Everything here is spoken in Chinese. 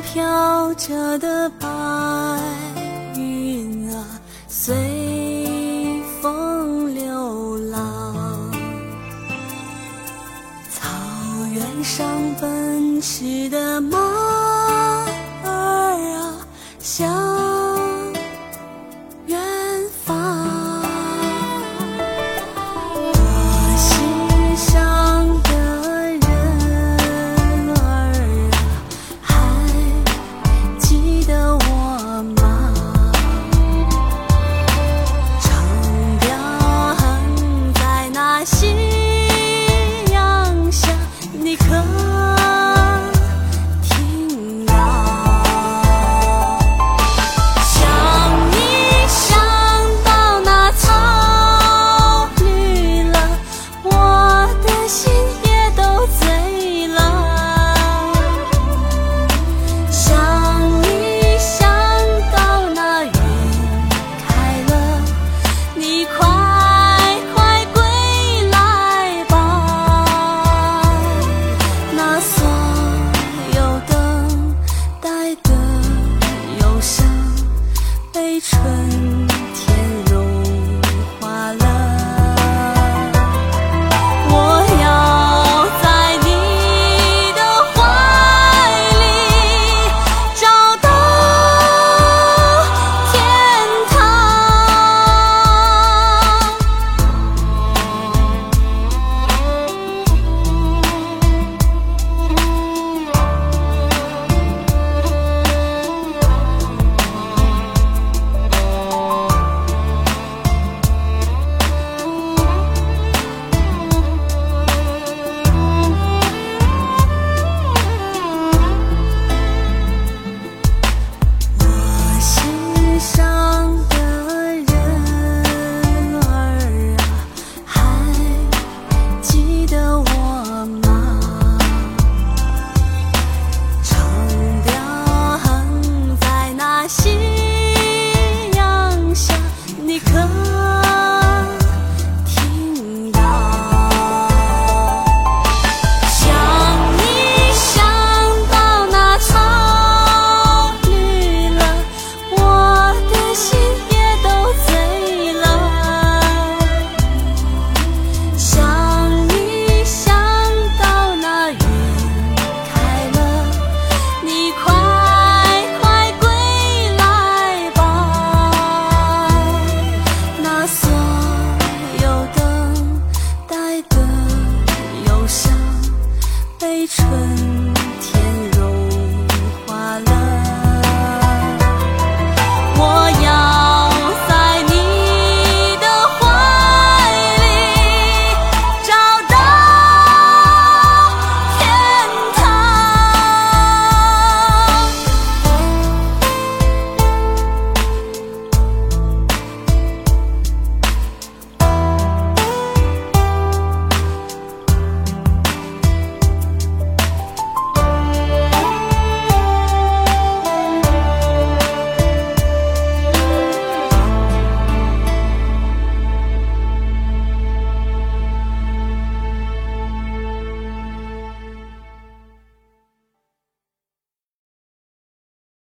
飘着的白云啊随风流浪。草原上奔驰的马心